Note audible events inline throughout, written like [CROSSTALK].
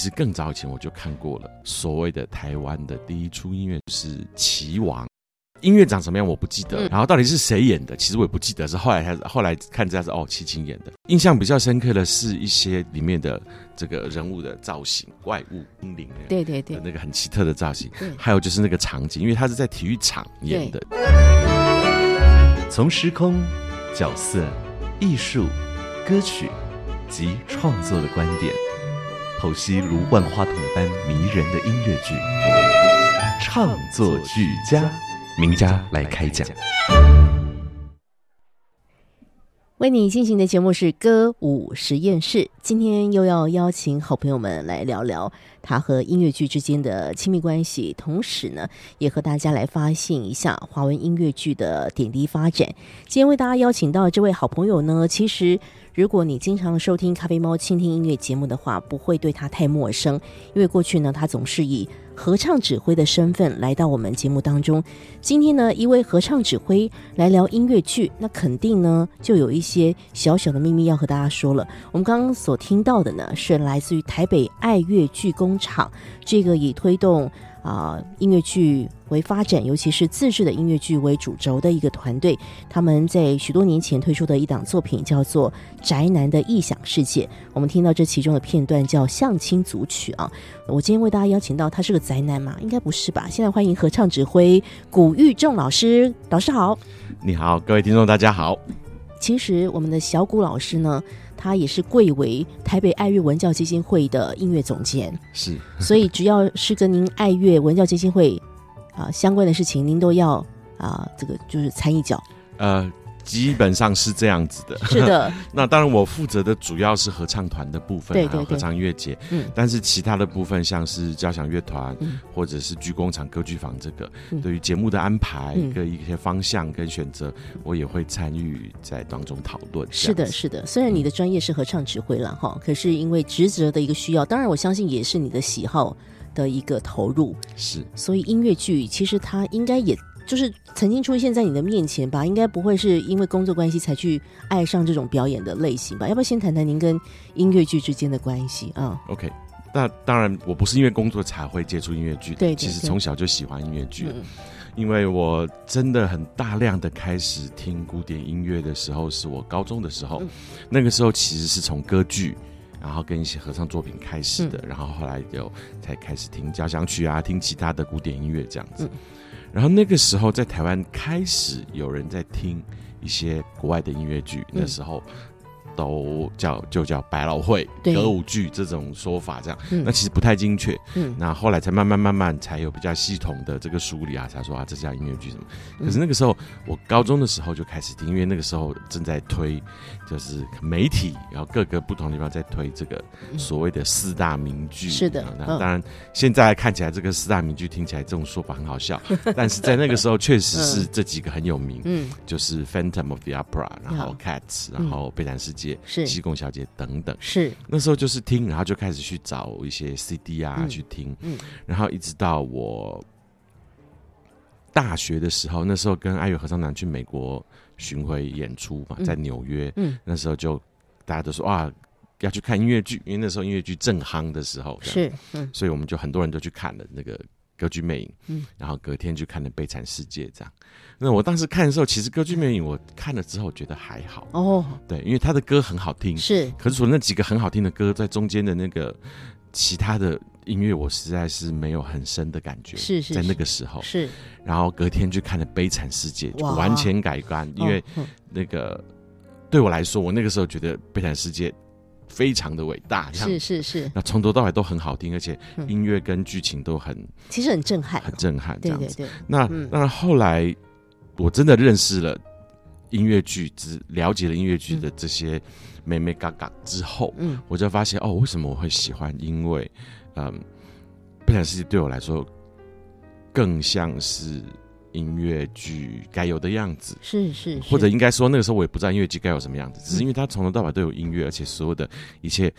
实更早以前我就看过了，所谓的台湾的第一出音乐是《棋王》，音乐长什么样我不记得，然后到底是谁演的，其实我也不记得，是后来才后来看这样是哦，齐秦演的。印象比较深刻的是一些里面的这个人物的造型，怪物、精灵，对对对，那个很奇特的造型，还有就是那个场景，因为他是在体育场演的。从时空、角色、艺术、歌曲及创作的观点。剖析如万花筒般迷人的音乐剧，唱作俱佳，名家来开讲。为你进行的节目是歌舞实验室，今天又要邀请好朋友们来聊聊他和音乐剧之间的亲密关系，同时呢，也和大家来发现一下华文音乐剧的点滴发展。今天为大家邀请到这位好朋友呢，其实。如果你经常收听咖啡猫倾听音乐节目的话，不会对他太陌生，因为过去呢，他总是以合唱指挥的身份来到我们节目当中。今天呢，一位合唱指挥来聊音乐剧，那肯定呢，就有一些小小的秘密要和大家说了。我们刚刚所听到的呢，是来自于台北爱乐剧工厂这个以推动。啊，音乐剧为发展，尤其是自制的音乐剧为主轴的一个团队，他们在许多年前推出的一档作品叫做《宅男的异想世界》。我们听到这其中的片段叫《相亲组曲》啊。我今天为大家邀请到他是个宅男嘛？应该不是吧？现在欢迎合唱指挥古玉仲老师，老师好。你好，各位听众大家好。其实我们的小谷老师呢。他也是贵为台北爱乐文教基金会的音乐总监，是，[LAUGHS] 所以只要是跟您爱乐文教基金会啊相关的事情，您都要啊这个就是参一脚，呃。基本上是这样子的，是的。[LAUGHS] 那当然，我负责的主要是合唱团的部分，还有合唱乐节。嗯，但是其他的部分，像是交响乐团，或者是剧工厂歌剧坊，这个对于节目的安排跟一些方向跟选择，我也会参与在当中讨论。是的，是的。虽然你的专业是合唱指挥了哈，可是因为职责的一个需要，当然我相信也是你的喜好的一个投入。是，所以音乐剧其实它应该也。就是曾经出现在你的面前吧，应该不会是因为工作关系才去爱上这种表演的类型吧？要不要先谈谈您跟音乐剧之间的关系啊？OK，那当然我不是因为工作才会接触音乐剧，对，其实从小就喜欢音乐剧，因为我真的很大量的开始听古典音乐的时候，是我高中的时候，那个时候其实是从歌剧，然后跟一些合唱作品开始的，然后后来就才开始听交响曲啊，听其他的古典音乐这样子。然后那个时候，在台湾开始有人在听一些国外的音乐剧，那时候。都叫就叫百老汇歌舞剧这种说法，这样那其实不太精确。嗯，那后来才慢慢慢慢才有比较系统的这个梳理啊，才说啊这叫音乐剧什么。可是那个时候我高中的时候就开始听，因为那个时候正在推，就是媒体然后各个不同地方在推这个所谓的四大名剧。是的，那当然现在看起来这个四大名剧听起来这种说法很好笑，[LAUGHS] 但是在那个时候确实是这几个很有名。嗯，就是《Phantom of the Opera》，然后《Cats》，然后《悲惨世界》。是。西贡小姐等等，是。那时候就是听，然后就开始去找一些 CD 啊去听，嗯，然后一直到我大学的时候，那时候跟爱乐合唱团去美国巡回演出嘛，在纽约，嗯，那时候就大家都说哇要去看音乐剧，因为那时候音乐剧正夯的时候，是，嗯，所以我们就很多人都去看了那个歌剧魅影，嗯，然后隔天就看了悲惨世界这样。那我当时看的时候，其实歌剧魅影我看了之后觉得还好哦，对，因为他的歌很好听，是。可是除了那几个很好听的歌，在中间的那个其他的音乐，我实在是没有很深的感觉。是是，在那个时候是。然后隔天去看了《悲惨世界》，就完全改观，因为那个对我来说，我那个时候觉得《悲惨世界》非常的伟大，是是是。那从头到尾都很好听，而且音乐跟剧情都很，其实很震撼，很震撼，这样子。对对对。那那后来。我真的认识了音乐剧，只了解了音乐剧的这些美美嘎嘎之后，嗯，我就发现哦，为什么我会喜欢？因为，嗯，悲惨世界对我来说更像是音乐剧该有的样子。是是，或者应该说，那个时候我也不知道音乐剧该有什么样子，只是因为它从头到尾都有音乐，而且所有的一切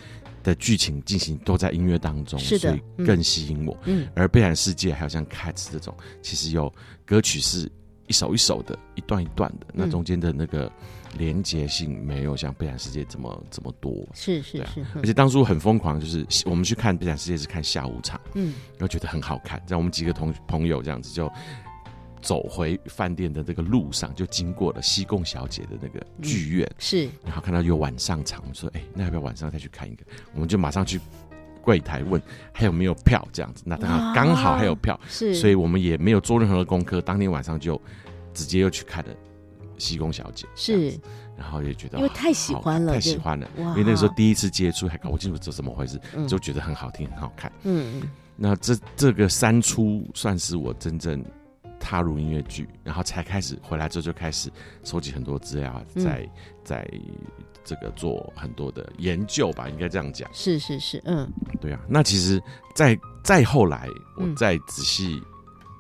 的剧情进行都在音乐当中，所以更吸引我。嗯而《悲惨世界》还有像《Cats》这种，其实有歌曲是一首一首的，一段一段的，那嗯中间的那个连接性没有像《悲惨世界》这么这么多。是是是，而且当初很疯狂，就是我们去看《悲惨世界》是看下午场，嗯然后觉得很好看，在我们几个同朋友这样子就走回饭店的这个路上，就经过了西贡小姐的那个剧院，是。然后看到有晚上场，我们说，哎、那要不要晚上再去看一个？我们就马上去柜台问还有没有票，这样子。那当然刚好还有票，是，所以我们也没有做任何的功课，当天晚上就直接又去看了西贡小姐，是，然后也觉得因为太喜欢了太喜欢了，因为那个时候第一次接触，还搞不清楚这怎么回事，嗯。就觉得很好听，很好看。嗯嗯。那这这个三出算是我真正踏入音乐剧，然后才开始回来之后就开始收集很多资料，嗯。在在这个做很多的研究吧，应该这样讲。是是是，嗯。对啊，那其实再再后来，我嗯。再仔细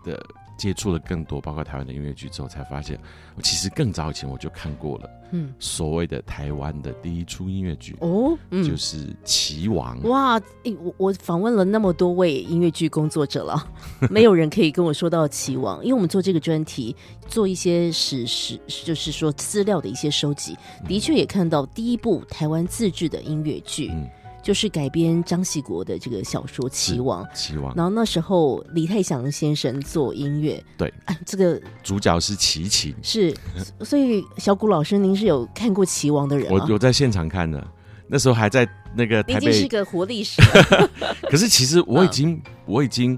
的接触了更多，包括台湾的音乐剧之后，才发现，我其实更早以前我就看过了嗯。所谓的台湾的第一出音乐剧，哦嗯。就是《棋王》。哇，诶我我访问了那么多位音乐剧工作者了，[LAUGHS] 没有人可以跟我说到齐王，因为我们做这个专题，做一些史实，就是说资料的一些收集，的确也看到第一部台湾自制的音乐剧，嗯，就是改编张喜国的这个小说《棋王》。棋王。然后那时候李泰祥先生做音乐，对，哎，这个主角是齐秦，是，所以小谷老师，您是有看过《棋王》的人吗？我有在现场看的，那时候还在那个台北，已经是个活历史，[LAUGHS] 可是其实我已经、我已经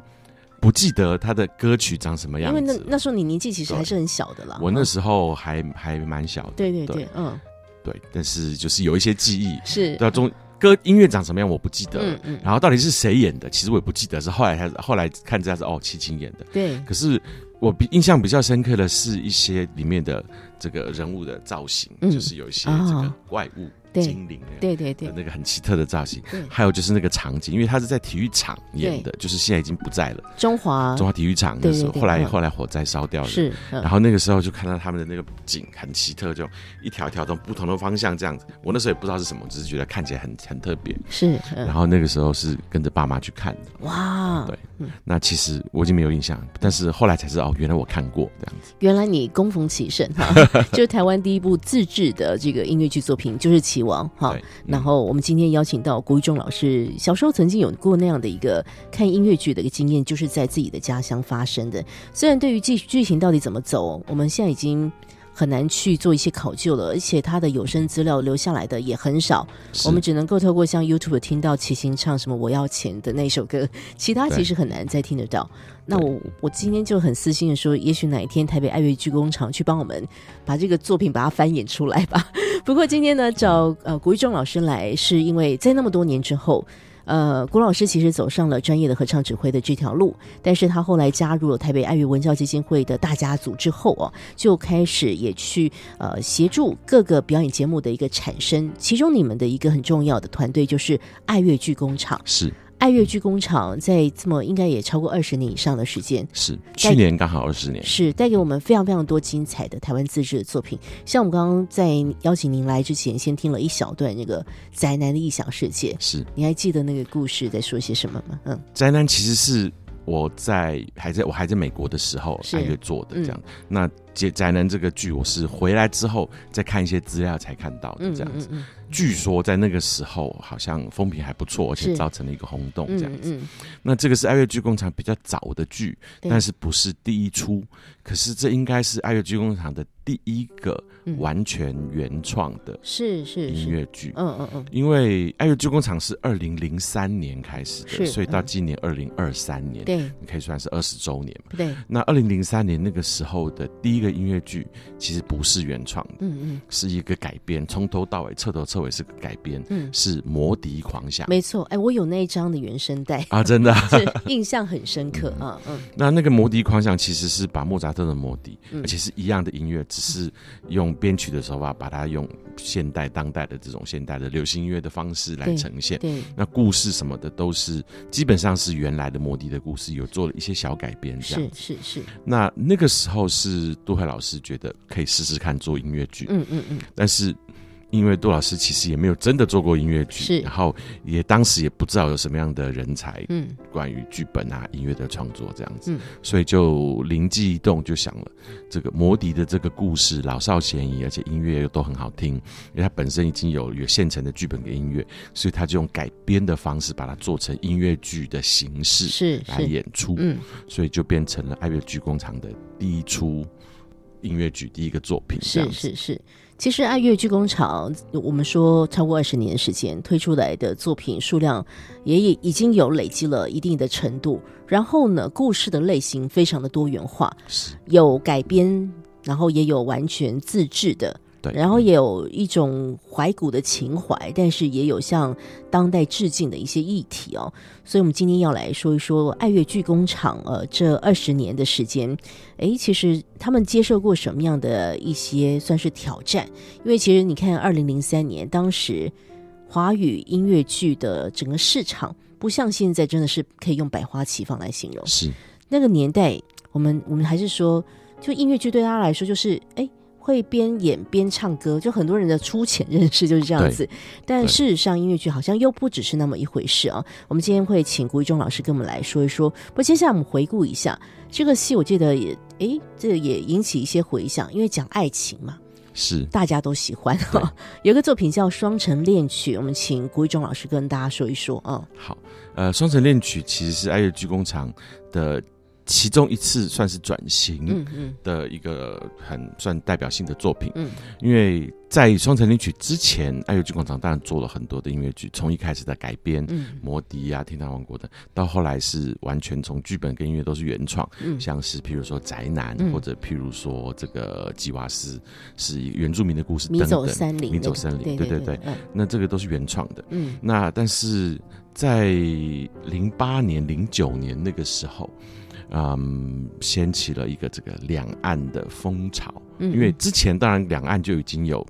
不记得他的歌曲长什么样因为那。那时候你年纪其实还是很小的啦。嗯我那时候还还蛮小的，对对对对，嗯，对，但是就是有一些记忆，是，对啊，中歌音乐长什么样我不记得了，嗯嗯，然后到底是谁演的，其实我也不记得，是后来才后来看这样子哦，齐秦演的。对，可是我比印象比较深刻的是一些里面的这个人物的造型，嗯。就是有一些哦这个怪物、对精灵对对对，那个很奇特的造型，还有就是那个场景，因为他是在体育场演的，就是现在已经不在了，中华。中华体育场对那时候，后来后来火灾烧掉了，是，嗯。然后那个时候就看到他们的那个景很奇特，就一条一条从不同的方向这样子。我那时候也不知道是什么，只是觉得看起来很很特别。是，嗯。然后那个时候是跟着爸妈去看的，哇，对。那其实我已经没有印象，但是后来才知道哦，原来我看过这样子。原来你恭逢其盛哈，[LAUGHS] 就是台湾第一部自制的这个音乐剧作品，就是《棋王》哈对。然后我们今天邀请到郭玉忠老师，小时候曾经有过那样的一个看音乐剧的一个经验，就是在自己的家乡发生的。虽然对于剧剧情到底怎么走，我们现在已经很难去做一些考究了，而且他的有声资料留下来的也很少，我们只能够透过像 YouTube 听到齐秦唱什么“我要钱”的那首歌，其他其实很难再听得到。那我我今天就很私心的说，也许哪一天台北爱乐剧工厂去帮我们把这个作品把它翻演出来吧。不过今天呢，找呃古玉忠老师来，是因为在那么多年之后。呃，古老师其实走上了专业的合唱指挥的这条路，但是他后来加入了台北爱乐文教基金会的大家族之后哦，就开始也去呃协助各个表演节目的一个产生。其中你们的一个很重要的团队就是爱乐剧工厂。是爱乐剧工厂在这么应该也超过二十年以上的时间，是，去年刚好二十年，是带给我们非常非常多精彩的台湾自制的作品。像我们刚刚在邀请您来之前，先听了一小段那个宅男的异想世界，是你还记得那个故事在说些什么吗？嗯，宅男其实是我在还在我还在美国的时候是爱乐做的嗯这样。那解宅男这个剧，我是回来之后再看一些资料才看到的嗯这样子。嗯据说在那个时候好像风评还不错，而且造成了一个轰动嗯这样子。那这个是爱乐剧工厂比较早的剧，但是不是第一出，可是这应该是爱乐剧工厂的第一个嗯完全原创的是是音，乐剧。嗯嗯嗯，因为爱乐剧工厂是二零零三年开始的，所以到嗯今年二零二三年，对你可以算是二十周年嘛。对，那二零零三年那个时候的第一个个音乐剧其实不是原创的，嗯嗯是一个改编，从头到尾彻头彻尾是个改编，嗯，是《魔笛狂想》没错。哎，我有那一张的原声带，啊，真的 [LAUGHS] 印象很深刻啊。嗯那那个魔笛狂想其实是把莫扎特的魔笛，嗯而且是一样的音乐，只是用编曲的手法把它用现代当代的这种现代的流行音乐的方式来呈现。对，那故事什么的都是基本上是原来的魔笛的故事，有做了一些小改编这样是。是是，那那个时候是杜海老师觉得可以试试看做音乐剧，嗯嗯嗯，但是因为杜老师其实也没有真的做过音乐剧，是。然后也当时也不知道有什么样的人才嗯。关于剧本啊、音乐的创作这样子，嗯。所以就灵机一动，就想了这个魔笛的这个故事老少咸宜，而且音乐又都很好听，因为它本身已经有有现成的剧本跟音乐，所以他就用改编的方式把它做成音乐剧的形式是来，演出，嗯。所以就变成了爱乐剧工厂的第一出音乐剧第一个作品，是是是。其实爱乐剧工厂，我们说超过二十年的时间推出来的作品数量也已已经有累积了一定的程度。然后呢，故事的类型非常的多元化，是有改编，然后也有完全自制的，对，然后也有一种怀古的情怀，但是也有向当代致敬的一些议题哦。所以，我们今天要来说一说爱乐剧工厂，呃，这二十年的时间，诶，其实他们接受过什么样的一些算是挑战？因为其实你看，二零零三年当时华语音乐剧的整个市场，不像现在真的是可以用百花齐放来形容。是那个年代，我们我们还是说，就音乐剧对大家来说，就是哎，会边演边唱歌，就很多人的粗浅认识就是这样子。但事实上，音乐剧好像又不只是那么一回事啊。我们今天会请古一中老师跟我们来说一说。不过接下来我们回顾一下这个戏，我记得也哎，这个也引起一些回响，因为讲爱情嘛，是。大家都喜欢哈。[LAUGHS] 有一个作品叫《双城恋曲》，我们请古一中老师跟大家说一说啊。好，呃，《双城恋曲》其实是爱乐剧工厂的其中一次算是转型的一个很算代表性的作品。嗯因为在《双城恋曲》之前，爱乐剧广场当然做了很多的音乐剧，从一开始的改编。嗯魔笛啊，天堂王国的，到后来是完全从剧本跟音乐都是原创，嗯像是譬如说宅男，嗯或者譬如说这个吉瓦斯是原住民的故事迷走。森林那个，迷走森林对对对那这个都是原创的。嗯那但是在零八年、零九年那个时候，嗯，掀起了一个这个两岸的风潮。嗯，因为之前当然两岸就已经有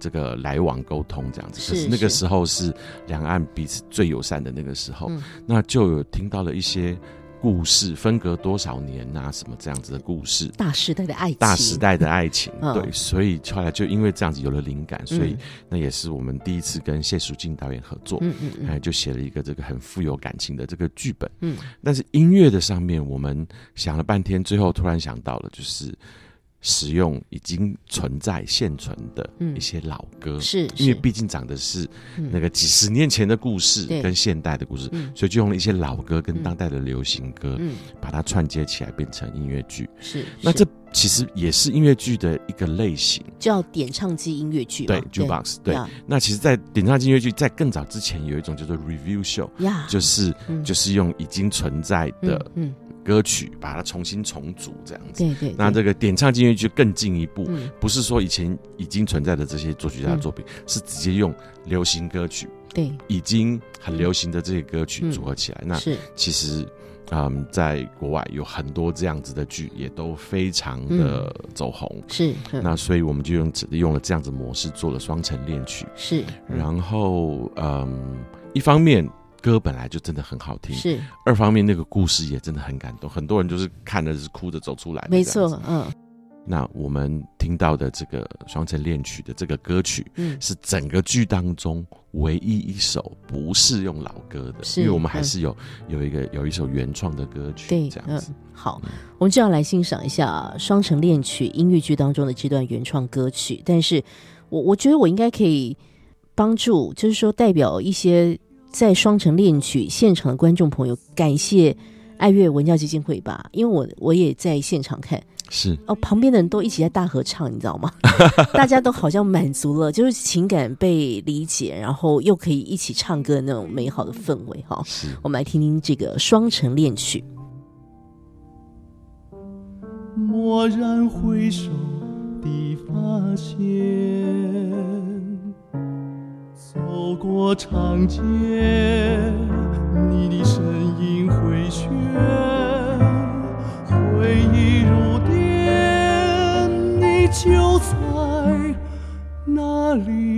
这个来往沟通这样子，是可是那个时候是两岸彼此最友善的那个时候，嗯。那就有听到了一些故事，分隔多少年啊，什么这样子的故事。大时代的爱情，大时代的爱情，嗯。对，所以后来就因为这样子有了灵感，所以嗯那也是我们第一次跟谢淑静导演合作，嗯嗯嗯。哎，就写了一个这个很富有感情的这个剧本。嗯。但是音乐的上面，我们想了半天，最后突然想到了，就是使用已经存在现存的嗯。一些老歌，是，因为毕竟讲的是嗯。那个几十年前的故事跟现代的故事，嗯。所以就用了一些老歌跟当代的流行歌，嗯。把它串接起来变成音乐剧。是，那这其实也是音乐剧的一个类型，叫点唱机音乐剧，对 jukebox 对。呀那其实，在点唱机音乐剧在更早之前，有一种叫做 review show，呀，就是嗯。就是用已经存在的嗯嗯歌曲把它重新重组这样子。对对，那这个点唱音乐剧更进一步，嗯。不是说以前已经存在的这些作曲家的作品，是直接用流行歌曲对。已经很流行的这些歌曲嗯。组合起来。那是。其实，嗯，在国外有很多这样子的剧，也都非常的走红。是嗯那所以我们就用用了这样子模式做了双城恋曲，是然后嗯，一方面歌本来就真的很好听，是二方面那个故事也真的很感动，很多人就是看着是哭着走出来的。没错，嗯那我们听到的这个双城恋曲的这个歌曲，嗯是整个剧当中唯一一首不是用老歌的，是因为我们还是有、有一个有一首原创的歌曲，对这样子。好，我们就要来欣赏一下《双城恋曲》音乐剧当中的这段原创歌曲。但是我我觉得我应该可以帮助，就是说代表一些在《双城恋曲》现场的观众朋友，感谢爱乐文教基金会吧，因为我我也在现场看，是哦，旁边的人都一起在大合唱，你知道吗？[LAUGHS] 大家都好像满足了，就是情感被理解，然后又可以一起唱歌那种美好的氛围哈。是，我们来听听这个《双城恋曲》。蓦然回首的发现，走过长街，你的身影回旋，回忆如电，你就在那里。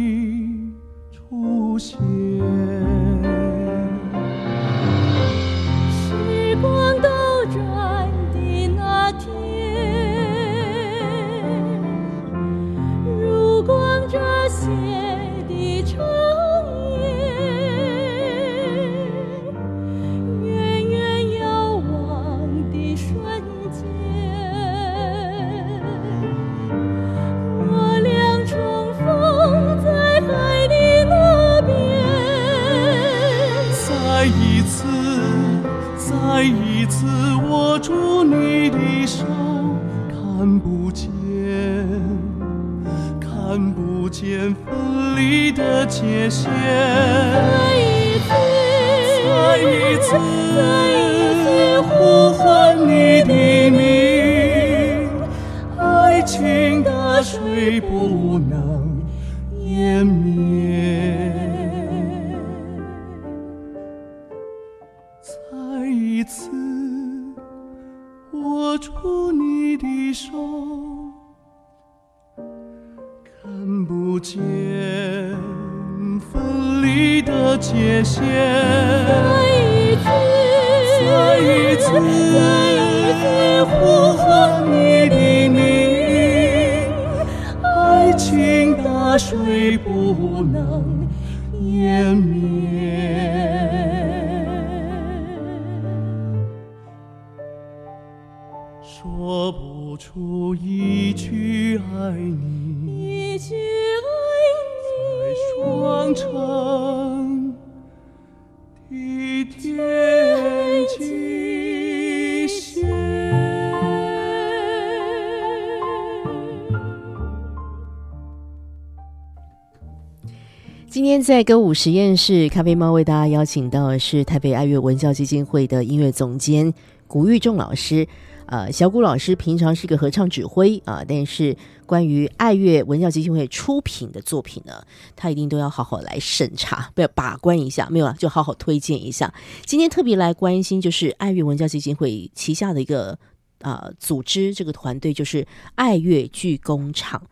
大水不能湮灭。说不出一句爱你，一句爱在双城的天际今天在歌舞实验室，咖啡猫为大家邀请到的是台北爱乐文教基金会的音乐总监古玉仲老师。呃，小古老师平常是个合唱指挥啊、但是关于爱乐文教基金会出品的作品呢，他一定都要好好来审查，不要把关一下，没有啊，就好好推荐一下。今天特别来关心就是爱乐文教基金会旗下的一个啊、组织，这个团队就是爱乐剧工厂。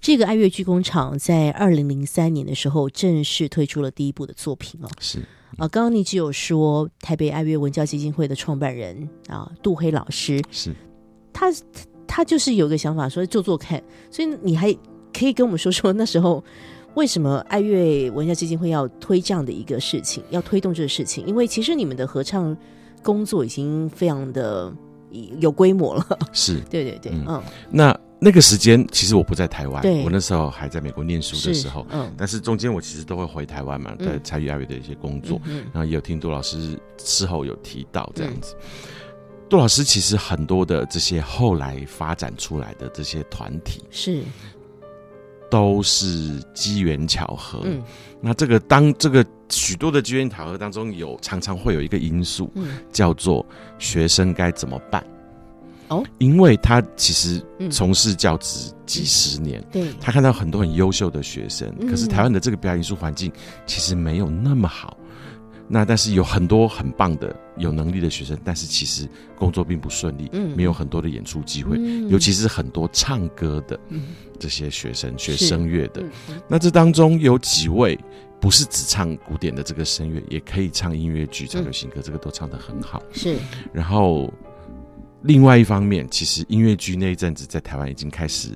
这个爱乐剧工厂在二零零三年的时候正式推出了第一部的作品哦。是啊，刚刚你只有说台北爱乐文教基金会的创办人啊，杜黑老师，是，他他他就是有个想法说做做看，所以你还可以跟我们说说那时候为什么爱乐文教基金会要推这样的一个事情，要推动这个事情？因为其实你们的合唱工作已经非常的有规模了，是。[LAUGHS] 对对对，嗯。嗯，那那个时间，其实我不在台湾对，我那时候还在美国念书的时候，嗯。但是中间我其实都会回台湾嘛，嗯。在参与爱乐的一些工作，嗯然后也有听杜老师事后有提到这样子。杜老师其实很多的这些后来发展出来的这些团体，是，都是机缘巧合。嗯。那这个当这个许多的机缘巧合当中有，常常会有一个因素嗯。叫做学生该怎么办。哦，因为他其实嗯从事教职几十年，对，他看到很多很优秀的学生，嗯。可是台湾的这个表演艺术环境其实没有那么好。那但是有很多很棒的有能力的学生，但是其实工作并不顺利，嗯。没有很多的演出机会，嗯。尤其是很多唱歌的嗯。这些学生学声乐的。那这当中有几位不是只唱古典的这个声乐，也可以唱音乐剧、唱流行歌，这个都唱得很好。是，然后另外一方面，其实音乐剧那一阵子在台湾已经开始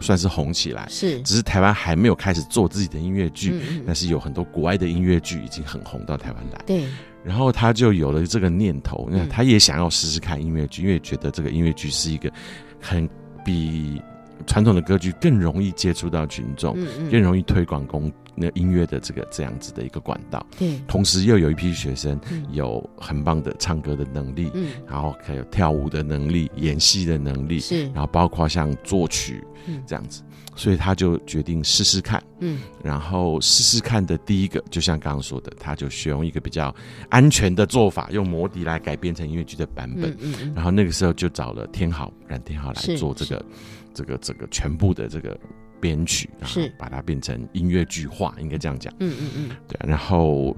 算是红起来，是，只是台湾还没有开始做自己的音乐剧。但是有很多国外的音乐剧已经很红到台湾来，对，然后他就有了这个念头，那嗯。他也想要试试看音乐剧，因为觉得这个音乐剧是一个很比传统的歌剧更容易接触到群众，嗯嗯更容易推广公那音乐的这个这样子的一个管道，对，同时又有一批学生嗯。有很棒的唱歌的能力，嗯，然后还有跳舞的能力、演戏的能力，是。然，后包括像作曲嗯。这样子，所以他就决定试试看。嗯，然后试试看的第一个，就像刚刚说的，他就选用一个比较安全的做法，用魔笛来改编成音乐剧的版本。嗯嗯嗯，然后那个时候就找了天好冉天好来做这个这个这个全部的这个编曲，然后是把它变成音乐剧化，应该这样讲。嗯嗯嗯，对啊，然后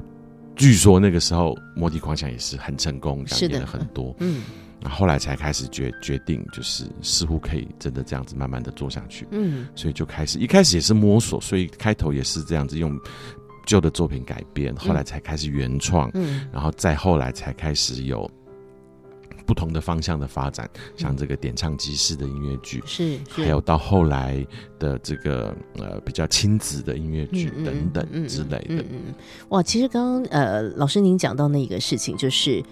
据说那个时候魔笛狂想也是很成功，是的。演了很多。嗯。然后后来才开始决决定，就是似乎可以真的这样子慢慢的做下去。嗯。所以就开始一开始也是摸索，所以开头也是这样子用旧的作品改编，后来才开始原创，嗯。然后再后来才开始有不同的方向的发展，像这个点唱机式的音乐剧。是是，还有到后来的这个呃比较亲子的音乐剧等等之类的。嗯，哇，其实刚刚呃，老师您讲到那个事情，就是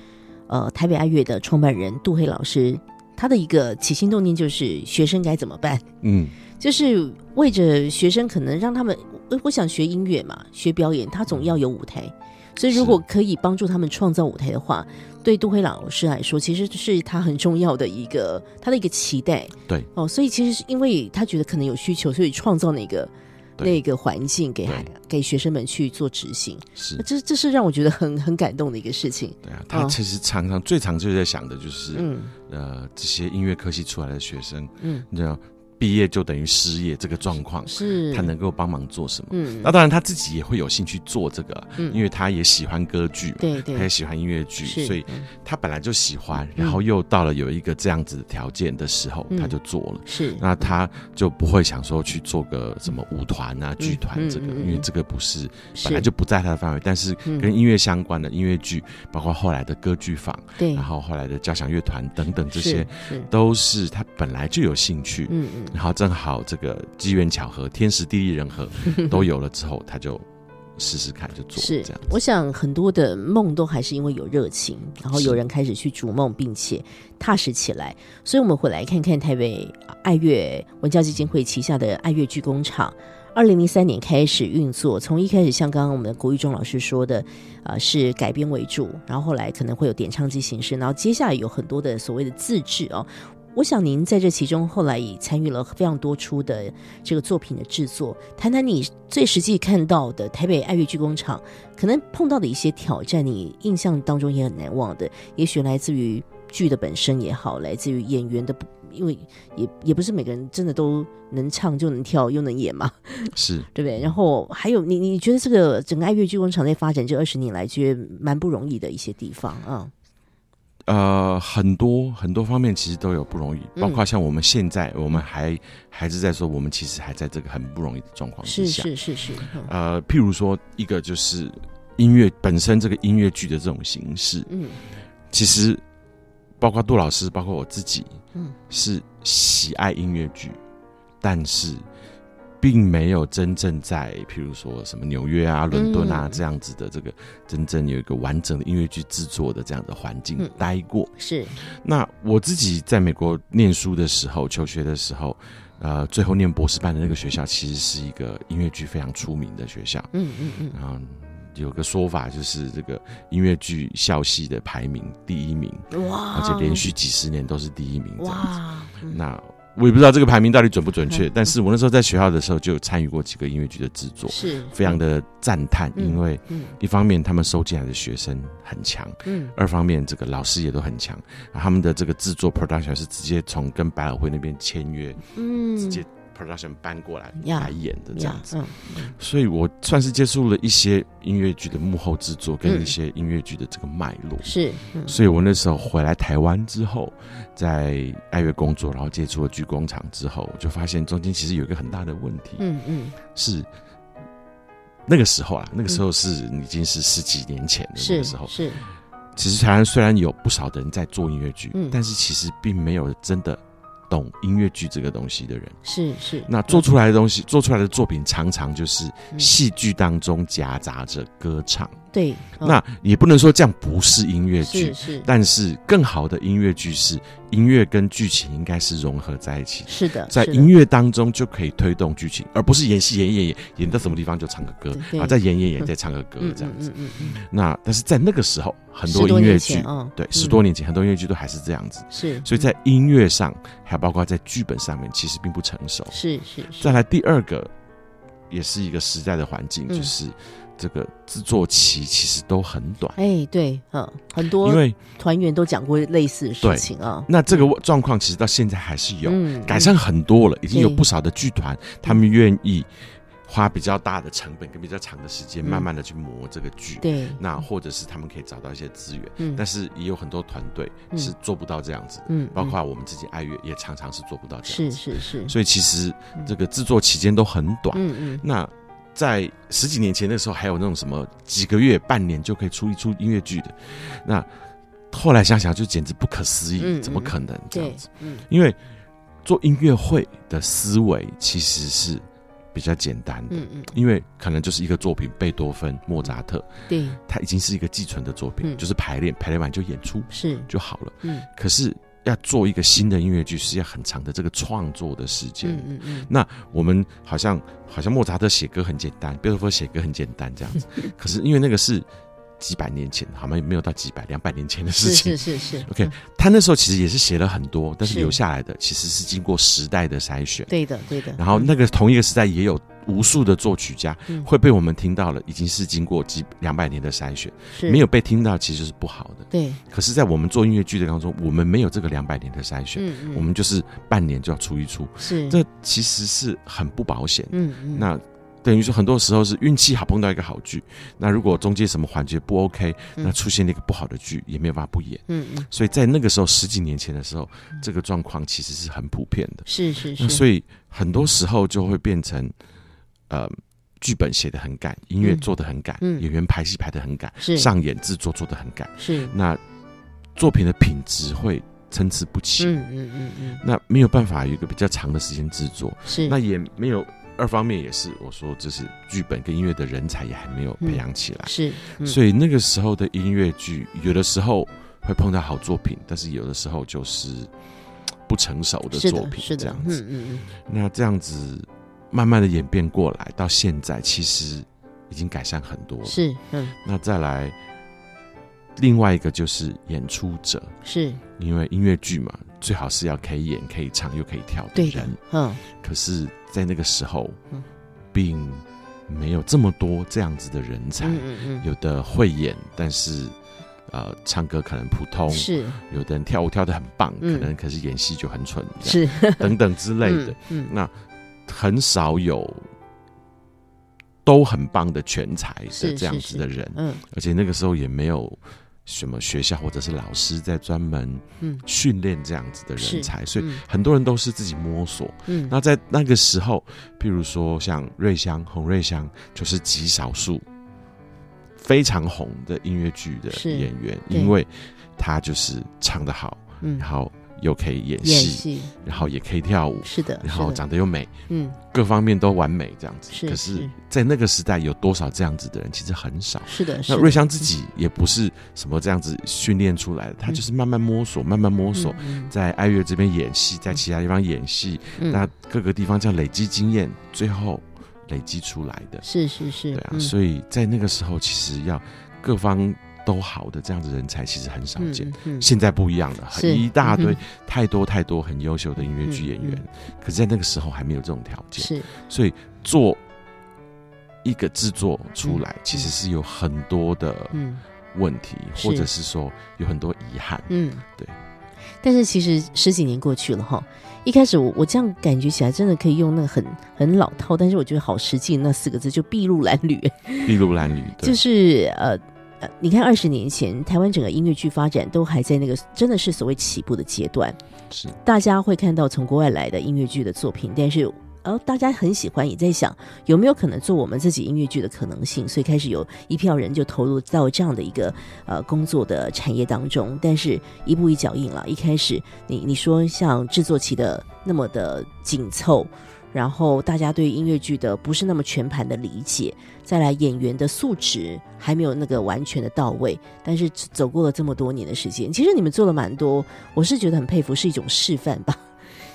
呃，台北爱乐的创办人杜黑老师，他的一个起心动念就是学生该怎么办，嗯，就是为着学生可能让他们，我我想学音乐嘛，学表演，他总要有舞台，所以如果可以帮助他们创造舞台的话，对杜辉老师来说，其实是他很重要的一个他的一个期待。对哦，所以其实是因为他觉得可能有需求，所以创造那个对那个环境给孩给学生们去做执行。是这这是让我觉得很很感动的一个事情。对啊，他哦其实常常最常就在想的就是，嗯呃，这些音乐科系出来的学生，嗯，你知道毕业就等于失业这个状况，是。他能够帮忙做什么？嗯。那当然他自己也会有兴趣做这个，嗯。因为他也喜欢歌剧，对对。他也喜欢音乐剧，所以嗯。他本来就喜欢，然后又到了有一个这样子的条件的时候，嗯。他就做了。是。那他就不会想说去做个什么舞团啊、剧团这个，因为这个不是是。本来就不在他的范围。但是嗯。跟音乐相关的音乐剧，包括后来的歌剧坊，对，然后后来的交响乐团等等这些，都是他本来就有兴趣。嗯嗯然后正好这个机缘巧合，天时地利人和 [LAUGHS] 都有了之后，他就试试看，就做是这样。我想很多的梦都还是因为有热情，然后有人开始去逐梦，并且踏实起来。所以，我们回来看看台北爱乐文教基金会旗下的爱乐剧工厂。二零零三年开始运作，从一开始像刚刚我们的国玉忠老师说的，呃，是改编为主，然后后来可能会有点唱机形式，然后接下来有很多的所谓的自制哦。我想您在这其中后来也参与了非常多出的这个作品的制作，谈谈你最实际看到的台北爱乐剧工厂可能碰到的一些挑战，你印象当中也很难忘的，也许来自于剧的本身也好，来自于演员的，因为也也不是每个人真的都能唱就能跳又能演嘛，[LAUGHS] 是对不对？然后还有你你觉得这个整个爱乐剧工厂在发展这二十年来，觉得蛮不容易的一些地方啊，呃，很多很多方面其实都有不容易，嗯包括像我们现在，我们还还是在说，我们其实还在这个很不容易的状况之是下。是是是，嗯。呃，譬如说，一个就是音乐本身这个音乐剧的这种形式，嗯。其实包括杜老师，包括我自己，嗯。是喜爱音乐剧，但是并没有真正在譬如说什么纽约啊、伦敦啊、嗯这样子的这个真正有一个完整的音乐剧制作的这样的环境嗯待过。是那我自己在美国念书的时候、求学的时候，呃，最后念博士班的那个学校，其实是一个音乐剧非常出名的学校。嗯嗯嗯然后有个说法就是，这个音乐剧校系的排名第一名，哇，而且连续几十年都是第一名这样子。嗯那我也不知道这个排名到底准不准确，但是我那时候在学校的时候就有参与过几个音乐剧的制作，是。非常的赞叹，嗯因为嗯。一方面他们收进来的学生很强，嗯。二方面这个老师也都很强，他们的这个制作 production 是直接从跟百老汇那边签约，嗯，直接 production 搬过来来演的这样子。嗯所以我算是接触了一些音乐剧的幕后制作，跟嗯。一些音乐剧的这个脉络。是嗯。所以我那时候回来台湾之后，在爱乐工作，然后接触了剧工厂之后，我就发现中间其实有一个很大的问题，嗯嗯。是那个时候啊，那个时候是已经是十几年前的那个时候。是。其实台湾虽然有不少的人在做音乐剧，嗯。但是其实并没有真的懂音乐剧这个东西的人。是是，那做出来的东西，做出来的作品常常就是嗯戏剧当中夹杂着歌唱。对，哦那也不能说这样不是音乐剧是，是。但是更好的音乐剧是音乐跟剧情应该是融合在一起。是的，在音乐当中就可以推动剧情，而不是演戏演演演演到什么地方就唱个歌啊，再演演演再唱个歌嗯这样子。嗯嗯嗯。那但是在那个时候，很嗯，多音乐剧，对，嗯。十多年前很多音乐剧都还是这样子，是，所以在音乐上，还包括在剧本上面，其实并不成熟。是是是，再来第二个，也是一个时代的环境，嗯。就是这个制作期其实都很短，哎，对，嗯，很多因为团员都讲过类似的事情啊，那这个状况其实到现在还是有嗯改善很多了，已经有不少的剧团他们愿意花比较大的成本跟比较长的时间，嗯。慢慢的去磨这个剧。对，那或者是他们可以找到一些资源，嗯。但是也有很多团队嗯。是做不到这样子的，嗯，包嗯括我们自己爱乐也常常是做不到这是样子。是是，所以其实这个制作期间都很短。嗯嗯，那在十几年前的时候，还有那种什么几个月、半年就可以出一出音乐剧的，那后来想想就简直不可思议，嗯嗯怎么可能这对样子？，嗯。因为做音乐会的思维其实是比较简单的，嗯嗯，因为可能就是一个作品，贝多芬、莫扎特，对，它已经是一个寄存的作品，嗯。就是排练，排练完就演出是，就好了。嗯。可是要做一个新的音乐剧，是要很长的这个创作的时间。嗯嗯嗯，那我们好像好像莫扎特写歌很简单，贝多芬写歌很简单这样子，[LAUGHS] 可是因为那个是几百年前，好像也没有到几百两百年前的事情。是是是 [LAUGHS] OK 嗯他那时候其实也是写了很多，但是是留下来的其实是经过时代的筛选。对的对的，然后那个同一个时代也有无数的作曲家嗯会被我们听到了，已经是经过几两百年的筛选，没有被听到其实是不好的。对，可是，在我们做音乐剧的当中，我们没有这个两百年的筛选，我们就是半年就要出一出，是这其实是很不保险。嗯嗯，那等于说，很多时候是运气好碰到一个好剧，那如果中间什么环节不 OK，嗯那出现了一个不好的剧，也没有办法不演。嗯嗯所以在那个时候，十几年前的时候，这个状况其实是很普遍的。是是是，那所以很多时候就会变成，呃，剧本写的很赶，音乐嗯做的很赶，嗯。演员排戏排的很赶，是。上演制作做的很赶，是。那作品的品质会参差不齐。嗯嗯嗯嗯。那没有办法有一个比较长的时间制作，是。那也没有。二方面也是，我说这是剧本跟音乐的人才也还没有培养起来，是，嗯。所以那个时候的音乐剧，有的时候会碰到好作品，但是有的时候就是不成熟的作品，是这样，子。嗯嗯。那这样子慢慢的演变过来，到现在其实已经改善很多是嗯。那再来，另外一个就是演出者，是。因为音乐剧嘛，最好是要可以演、可以唱又可以跳的对人。，嗯。可是，在那个时候嗯，并没有这么多这样子的人才。嗯嗯有的会演，但是呃，唱歌可能普通嗯，；是。有的人跳舞跳的很棒，嗯。可能可是演戏就很蠢，是。等等之类的。[LAUGHS] 嗯嗯。那很少有都很棒的全才是的这样子的人，嗯。而且那个时候也没有什么学校或者是老师在专门嗯。训练这样子的人才，所以嗯。很多人都是自己摸索。嗯。那在那个时候，譬如说像瑞香、洪瑞香，就是极少数非常红的音乐剧的演员，因为他就是唱得好，嗯。然后又可以演演戏，然后也可以跳舞，是的，然后长得又美，嗯。各方面都完美这样子。是可是是，在那个时代，有多少这样子的人？其实很少。是的，那瑞香自己也不是什么这样子训练出来的，他就是慢慢摸索，慢慢摸索，嗯。在爱乐这边演戏，在其他地方演戏，嗯。那各个地方这样累积经验，最后累积出来的。是是是，对啊，嗯。所以在那个时候，其实要各方都好的这样子人才，其实很少见。嗯嗯现在不一样了，是一大堆嗯太多太多很优秀的音乐剧演员，嗯可是在那个时候还没有这种条件，是。所以做一个制作出来，嗯其实是有很多的嗯。问题，是或者是说有很多遗憾。嗯。对。但是其实十几年过去了哈，一开始我我这样感觉起来，真的可以用那个很很老套，但是我觉得好实际那四个字就筚路蓝缕，筚路蓝缕，对。就是呃。呃，你看，二十年前台湾整个音乐剧发展都还在那个真的是所谓起步的阶段，是大家会看到从国外来的音乐剧的作品，但是呃，大家很喜欢，也在想有没有可能做我们自己音乐剧的可能性，所以开始有一票人就投入到这样的一个呃工作的产业当中。但是一步一脚印了，一开始你你说像制作期的那么的紧凑。然后大家对音乐剧的不是那么全盘的理解，再来演员的素质还没有那个完全的到位。但是走过了这么多年的时间，其实你们做了蛮多，我是觉得很佩服，是一种示范吧。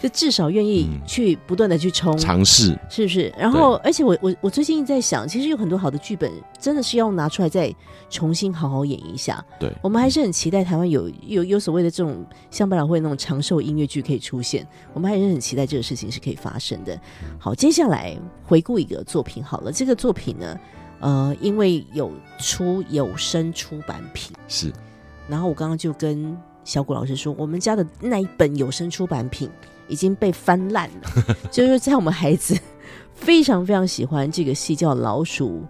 就至少愿意嗯。去不断的去冲，尝试。是不是？然后，而且我我我最近在想，其实有很多好的剧本，真的是要拿出来再重新好好演一下。对。我们还是很期待台湾有有有所谓的这种像百老汇那种长寿音乐剧可以出现，我们还是很期待这个事情是可以发生的。好，接下来回顾一个作品好了，这个作品呢，呃，因为有出有声出版品，是。然后我刚刚就跟小谷老师说，我们家的那一本有声出版品已经被翻烂了，[LAUGHS] 就是在我们孩子非常非常喜欢这个戏，叫《老鼠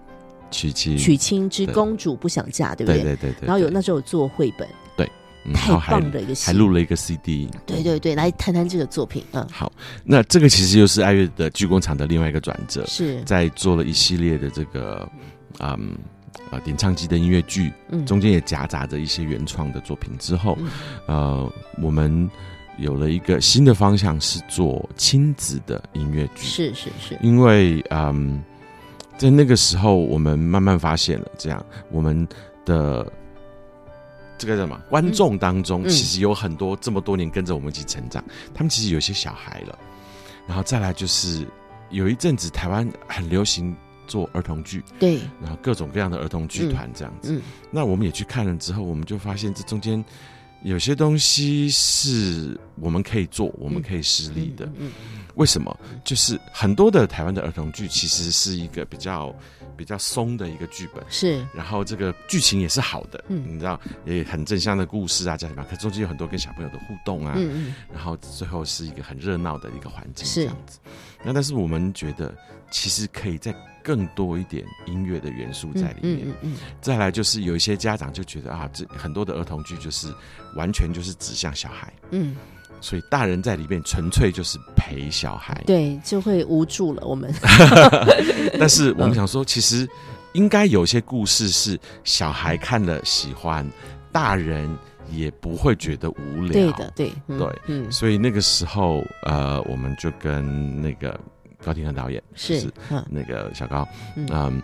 娶亲，娶亲之公主不想嫁》，对不对？对对对，然后有那时候有做绘本，嗯太棒的一个戏还录了一个 CD。对对对，来谈谈这个作品，嗯，好，那这个其实又是爱乐的剧工厂的另外一个转折，是，在做了一系列的这个嗯呃点唱机的音乐剧，嗯。中间也夹杂着一些原创的作品之后，嗯。呃，我们有了一个新的方向，是做亲子的音乐剧。是是是，因为嗯，在那个时候，我们慢慢发现了，这样我们的这个叫什么观众当中，嗯。其实有很多这么多年跟着我们一起成长，他们其实有些小孩了，然后再来就是有一阵子台湾很流行做儿童剧，对，然后各种各样的儿童剧团这样子。嗯那我们也去看了之后，我们就发现这中间有些东西是我们可以做，我们可以施力的。嗯为什么？就是很多的台湾的儿童剧其实是一个比较比较松的一个剧本，是，然后这个剧情也是好的，嗯你知道也很正向的故事啊，叫什么？可中间有很多跟小朋友的互动啊，嗯嗯然后最后是一个很热闹的一个环境是这样子。那但是我们觉得其实可以再更多一点音乐的元素在里面。嗯嗯嗯再来就是有一些家长就觉得啊，这很多的儿童剧就是完全就是指向小孩，嗯，所以大人在里面纯粹就是陪小孩。对，就会无助了。我们 [LAUGHS] 但是我们想说，其实应该有些故事是小孩看了喜欢，大人也不会觉得无聊。对的，对，嗯对，嗯，所以那个时候，呃，我们就跟那个高庭和导演，就是那个小高，嗯嗯。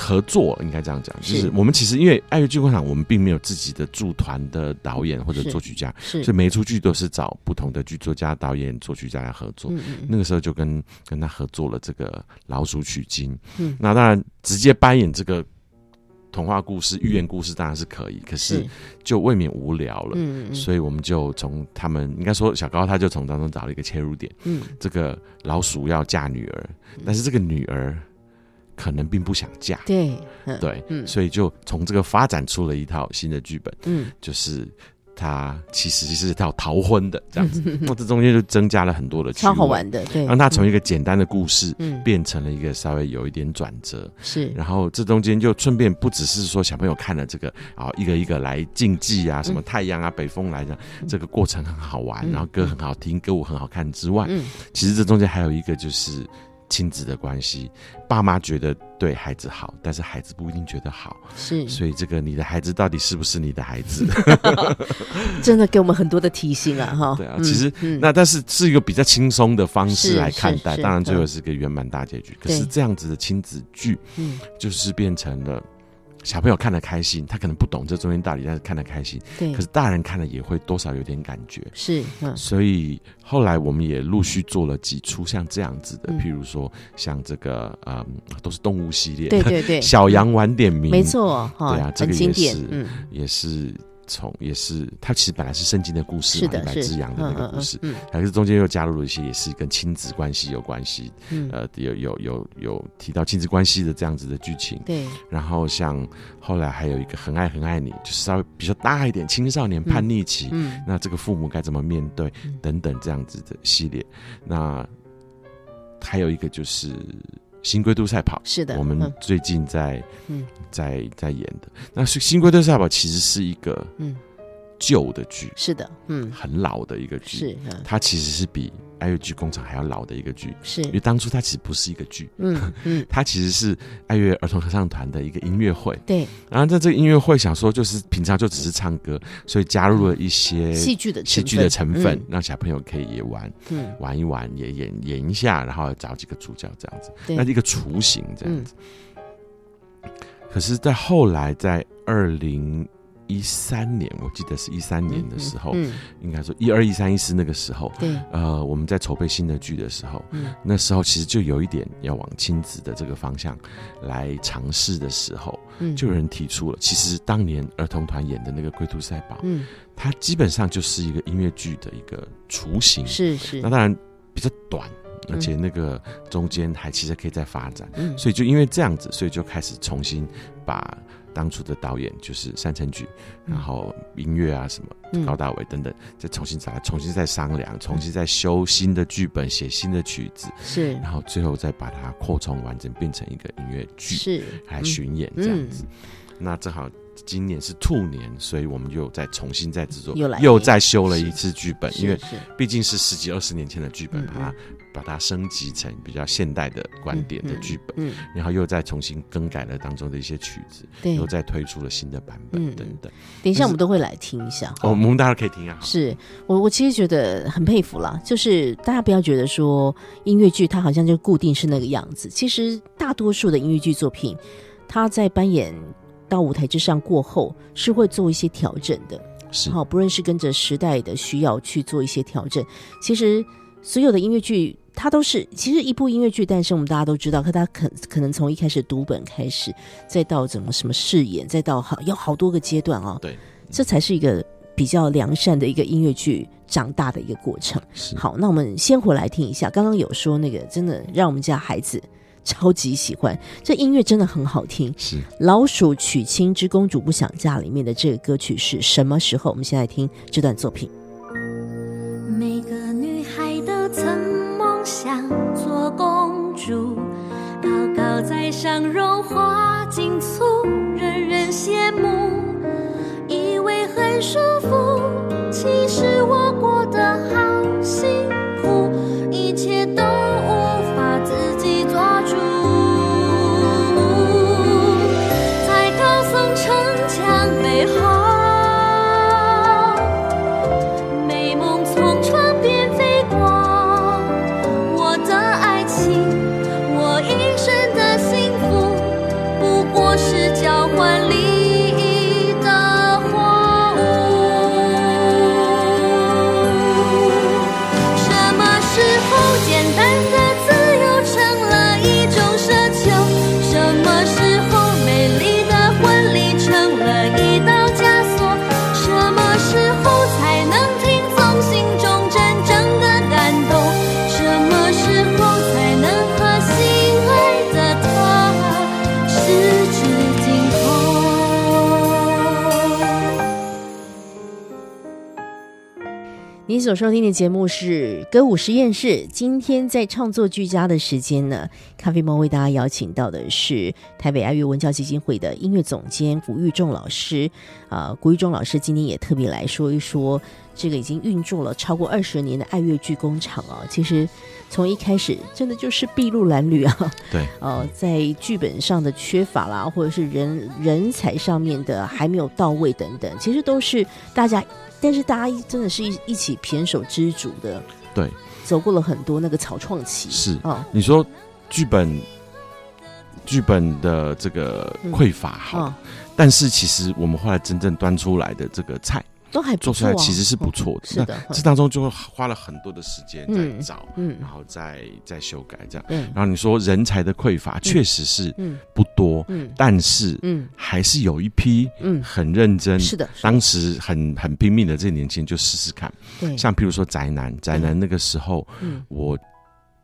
合作应该这样讲，就是是我们其实因为爱乐剧工厂，我们并没有自己的驻团的导演或者作曲家，是，所以每一出剧都是找不同的剧作家、导演、作曲家来合作。嗯嗯那个时候就跟跟他合作了这个《老鼠取经》。嗯那当然直接扮演这个童话故事、寓言故事当然是可以，可是是，就未免无聊了。嗯嗯。所以我们就从他们应该说小高他就从当中找了一个切入点，嗯。这个老鼠要嫁女儿，但是这个女儿可能并不想嫁，对，嗯。对，嗯。所以就从这个发展出了一套新的剧本，嗯。就是他其实是一套逃婚的这样子，[LAUGHS] 那这中间就增加了很多的超好玩的，对，让他从一个简单的故事嗯。变成了一个稍微有一点转折，是。然后这中间就顺便不只是说小朋友看了这个啊，一个一个来竞技啊，什么太阳啊、北风来的，这个过程很好玩，嗯。然后歌很好听，歌舞很好看之外，嗯。其实这中间还有一个就是亲子的关系，爸妈觉得对孩子好，但是孩子不一定觉得好，是，所以这个你的孩子到底是不是你的孩子？[LAUGHS] 真的给我们很多的提醒啊，哈，对啊嗯其实嗯。那但是是一个比较轻松的方式是来看待，当然最后嗯是个圆满大结局。可是这样子的亲子剧，嗯。就是变成了小朋友看得开心，他可能不懂这中间道理，但是看得开心。对。可，是大人看了也会多少有点感觉。是嗯。所以后来我们也陆续做了几出像这样子的，嗯。譬如说像这个嗯，都是动物系列，对对对，[LAUGHS] 小羊晚点名，没，错哈，对啊这个也是，嗯，也是从也是它其实本来是圣经的故事嘛，一百只羊的那个故事，嗯可是中间又加入了一些也是跟亲子关系有关系，嗯嗯，呃，有有有有提到亲子关系的这样子的剧情。对，然后像后来还有一个很爱很爱你，就是稍微比较大一点青少年叛逆期，嗯那这个父母该怎么面对嗯等等这样子的系列。那还有一个就是《新龟都赛跑》，是的，我们嗯最近在嗯在在演的。那是《新龟都赛跑》其实是一个嗯旧的剧，是的，嗯，很老的一个剧。是，嗯它其实是比爱乐剧工厂还要老的一个剧，是。因为，当初它其实不是一个剧，嗯嗯，[LAUGHS] 它其实是爱乐儿童合唱团的一个音乐会。对，然后在这个音乐会，想说就是平常就只是唱歌，所以加入了一些戏剧的戏剧的成分，嗯。让小朋友可以也玩嗯，玩一玩，也演演一下，然后找几个主角这样子，对。那一个雏形这样子。可是，在后来，在二零一三年，我记得是一三年的时候，嗯，应该说一二一三一四那个时候，对，呃，我们在筹备新的剧的时候，嗯。那时候其实就有一点要往亲子的这个方向来尝试的时候，嗯，就有人提出了，其实当年儿童团演的那个《龟兔赛跑》，嗯，它基本上就是一个音乐剧的一个雏形，是是。那，当然比较短，嗯而且那个中间还其实可以再发展，嗯，所以就因为这样子，所以就开始重新把当初的导演就是山城剧，嗯。然后音乐啊什么嗯。高大伟等等，再重新再来重新再商量，重新再修新的剧本，写新的曲子，是。然后最后再把它扩充完整，变成一个音乐剧是，来嗯巡演这样子。那正好今年是兔年，所以我们又再重新再制作，又再修了一次剧本，因为毕竟是十几二十年前的剧本，嗯。把它把它升级成比较现代的观点的剧本，嗯，然后又再重新更改了当中的一些曲子，对，又再推出了新的版本嗯等等。等一下我们都会来听一下。哦，我们大家可以听啊。好是我，我其实觉得很佩服啦。就是大家不要觉得说音乐剧它好像就固定是那个样子，其实大多数的音乐剧作品，它在扮演到舞台之上过后，是会做一些调整的。是好，不论是跟着时代的需要去做一些调整，其实所有的音乐剧。它都是其实一部音乐剧诞生，我们大家都知道，可它可可能从一开始读本开始，再到怎么什么饰演，再到好有好多个阶段哦。对，这才是一个比较良善的一个音乐剧长大的一个过程。是好，那我们先回来听一下，刚刚有说那个真的让我们家孩子超级喜欢，这音乐真的很好听。是《老鼠娶亲之公主不想嫁》里面的这个歌曲是什么时候？我们先来听这段作品。我在上，荣华锦簇，人人羡慕，以为很舒服。其实我过得好辛苦，所收听的节目是歌舞实验室。今天在创作俱佳的时间呢，咖啡猫为大家邀请到的是台北爱乐文教基金会的音乐总监谷玉仲老师。啊、谷玉仲老师今天也特别来说一说这个已经运作了超过二十年的爱乐剧工厂啊。其实从一开始真的就是筚路蓝缕啊，对，呃，[LAUGHS] 在剧本上的缺乏啦，或者是人人才上面的还没有到位等等，其实都是大家，但是大家真的是一一起胼手知足的，对，走过了很多那个草创期，是。哦，你说剧本剧本的这个匮乏好，哦，但是其实我们后来真正端出来的这个菜都还不做出来其实是不错的。是的，那这当中就会花了很多的时间在嗯找，嗯。然后再再修改这样。嗯然后你说人才的匮乏确实是嗯不多，嗯。但是嗯。还是有一批嗯，很认真。是的，当时很很拼命的这些年轻人就试试看，对，像譬如说宅男，宅男那个时候，嗯。我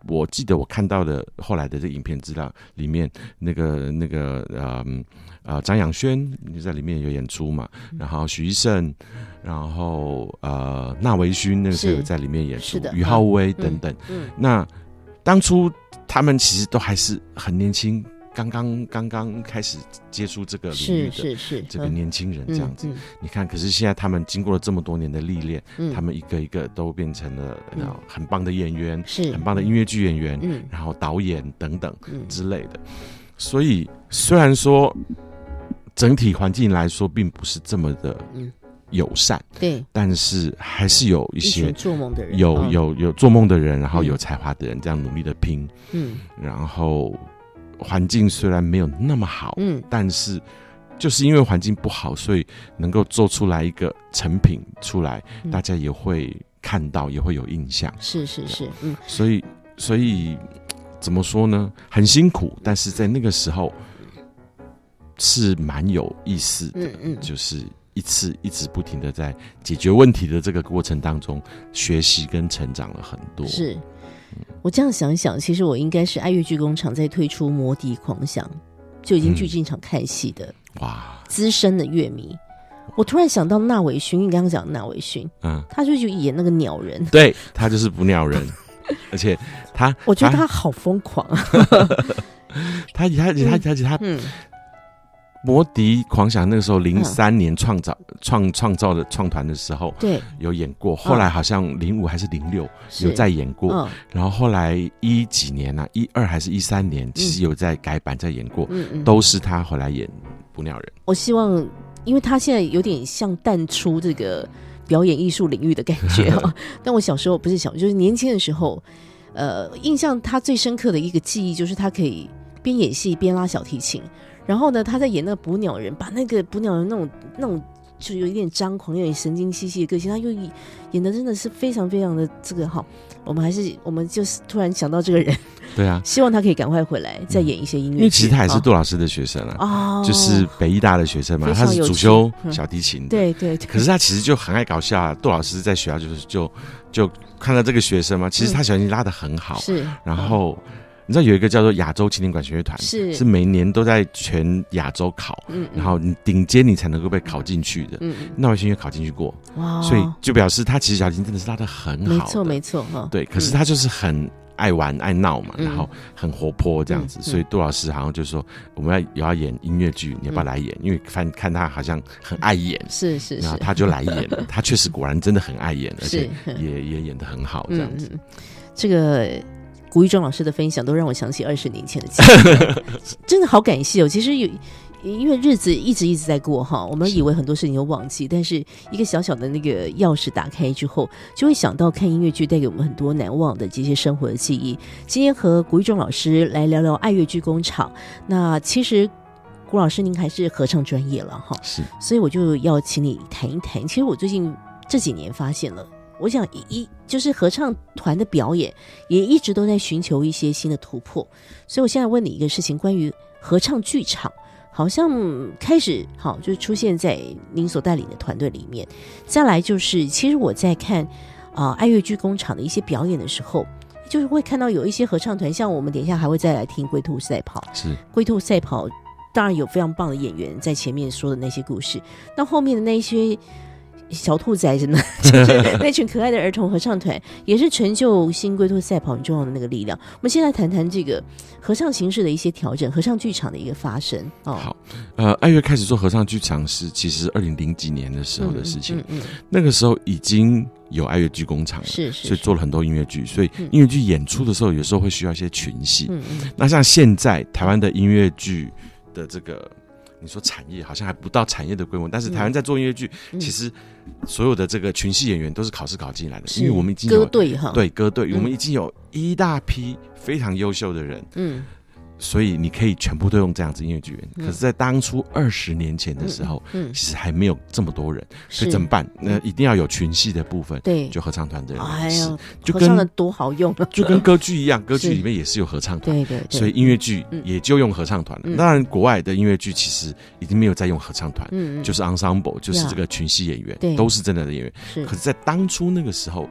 我记得我看到的后来的这影片资料里面，那个那个呃呃张养轩就在里面有演出嘛，嗯。然后许医生，然后呃纳维勋那个时候有在里面演出的，于浩威嗯等等。嗯。那当初他们其实都还是很年轻，刚刚刚刚开始接触这个领域的这个年轻人这样子。嗯你看，可是现在他们经过了这么多年的历练，嗯。他们一个一个都变成了很棒的演员，是。很棒的音乐剧演员，嗯。然后导演等等嗯。之类的。所以虽然说整体环境来说并不是这么的嗯。友善，对。但是还是有一些做梦的人有啊有有做梦的人，然后嗯。有才华的人这样努力的拼，嗯。然后环境虽然没有那么好，嗯但是就是因为环境不好，所以能够做出来一个成品出来，嗯大家也会看到，也会有印象。是是是嗯所以，所以怎么说呢？很辛苦，但是在那个时候是蛮有意思的，嗯嗯就是一次一直不停的在解决问题的这个过程当中，学习跟成长了很多。是。我这样想一想，其实我应该是爱乐剧工厂在推出《魔笛狂想》就已经去嗯。进场看戏的哇，资深的乐迷。我突然想到纳维勋，你刚刚讲的纳维勋，嗯，他就去演那个鸟人，对他就是捕鸟人，[LAUGHS] 而且他，我觉得他好疯狂啊！[LAUGHS] 他他他他他嗯，摩迪狂想那个时候零三年创造创创造的创团的时候对，有演过，后来好像零五还是零六有再演过，嗯。然后后来一几年啊，一二还是一三年，其实有在改版在演过，嗯嗯，都是他回来演捕鸟人。我希望，因为他现在有点像淡出这个表演艺术领域的感觉哈、[LAUGHS] 但我小时候不是小，就是年轻的时候，呃，印象他最深刻的一个记忆就是他可以边演戏边拉小提琴，然后呢，他在演那个捕鸟人，把那个捕鸟人那种那种。就有一点张狂、有点神经兮兮的个性，他又演演的真的是非常非常的这个哈。我们还是我们就是突然想到这个人，对啊，希望他可以赶快回来再演一些音乐剧。因为其实他也是啊杜老师的学生啊，哦，就是北医大的学生嘛，他是主修小提琴的。对对对，可是他其实就很爱搞笑啊。杜老师在学校就是就就看到这个学生嘛，其实他小提琴拉的很好，是，然后你知道有一个叫做亚洲青年管弦乐团，是。是每年都在全亚洲考，嗯，然后你顶尖你才能够被考进去的。嗯，嗯。那位新月考进去过，哇，所以就表示他其实小提琴真的是拉的很好的。没错没错哈，对，可是嗯。他就是很爱玩爱闹嘛，嗯。然后很活泼这样子，所以杜老师好像就说我们要有要演音乐剧，你要不要嗯来演？因为看看他好像很爱演，是是是，然后他就来演了。他确实果然真的很爱演，而且也也演的很好这样子。这个古玉忠老师的分享都让我想起二十年前的记忆，[LAUGHS] 真的好感谢哦。其实有。因为日子一直一直在过哈，我们以为很多事情都忘记，但是一个小小的那个钥匙打开之后，就会想到看音乐剧带给我们很多难忘的这些生活的记忆。今天和古玉忠老师来聊聊爱乐剧工厂。那其实古老师您还是合唱专业了哈，是所以我就要请你谈一谈。其实我最近这几年发现了，我想一一就是合唱团的表演也一直都在寻求一些新的突破。所以我现在问你一个事情，关于合唱剧场，好像开始好就是出现在您所带领的团队里面。再来就是，其实我在看啊、爱乐剧工厂的一些表演的时候。就是会看到有一些合唱团，像我们等一下还会再来听《龟兔赛跑》，是，龟兔赛跑当然有非常棒的演员在前面说的那些故事，那后面的那些小兔崽子呢，[LAUGHS] 就是那群可爱的儿童合唱团，也是成就新龟兔赛跑很重要的那个力量。我们现在谈谈这个合唱形式的一些调整，合唱剧场的一个发生。哦，好，呃，爱乐开始做合唱剧场是其实二零零几年的时候的事情，嗯嗯，嗯那个时候已经有爱乐剧工厂了。是是，是所以做了很多音乐剧，所以嗯音乐剧演出的时候，有时候会需要一些群戏。嗯嗯那像现在台湾的音乐剧的这个，你说产业好像还不到产业的规模，但是台湾在做音乐剧，嗯。其实所有的这个群戏演员都是考试考进来的，因为我们已经歌有队哈，，对歌队，嗯我们已经有一大批非常优秀的人，嗯所以你可以全部都用这样子音乐剧可是，在当初二十年前的时候，嗯，其实还没有这么多人，所以怎么办？那一定要有群戏的部分，对，就合唱团的人哎是呀，就合唱的跟多好用啊，就跟歌剧一样，歌剧里面也是有合唱团。对对对，所以音乐剧嗯。也就用合唱团了。嗯。当然，国外的音乐剧其实已经没有在用合唱团，就是 ensemble，就是这个群戏演员，都是真的的演员。可是，在当初那个时候，